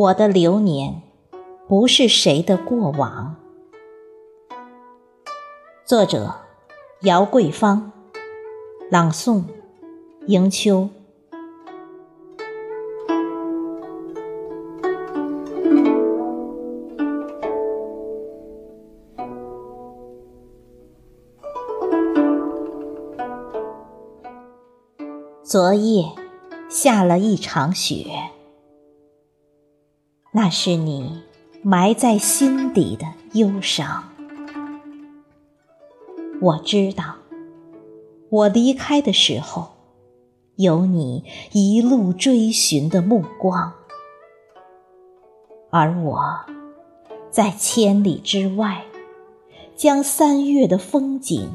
我的流年不是谁的过往。作者：姚桂芳，朗诵：迎秋。昨夜下了一场雪。那是你埋在心底的忧伤。我知道，我离开的时候，有你一路追寻的目光，而我在千里之外，将三月的风景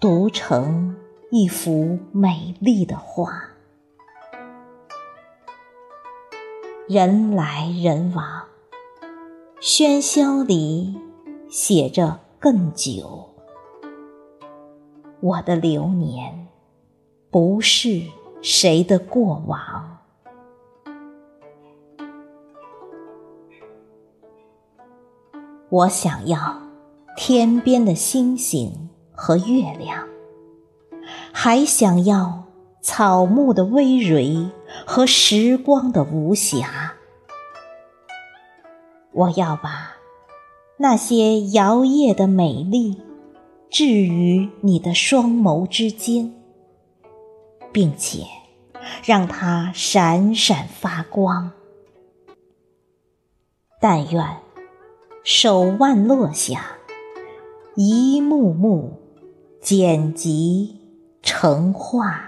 读成一幅美丽的画。人来人往，喧嚣里写着更久。我的流年不是谁的过往。我想要天边的星星和月亮，还想要草木的葳蕤。和时光的无暇，我要把那些摇曳的美丽置于你的双眸之间，并且让它闪闪发光。但愿手腕落下，一幕幕剪辑成画。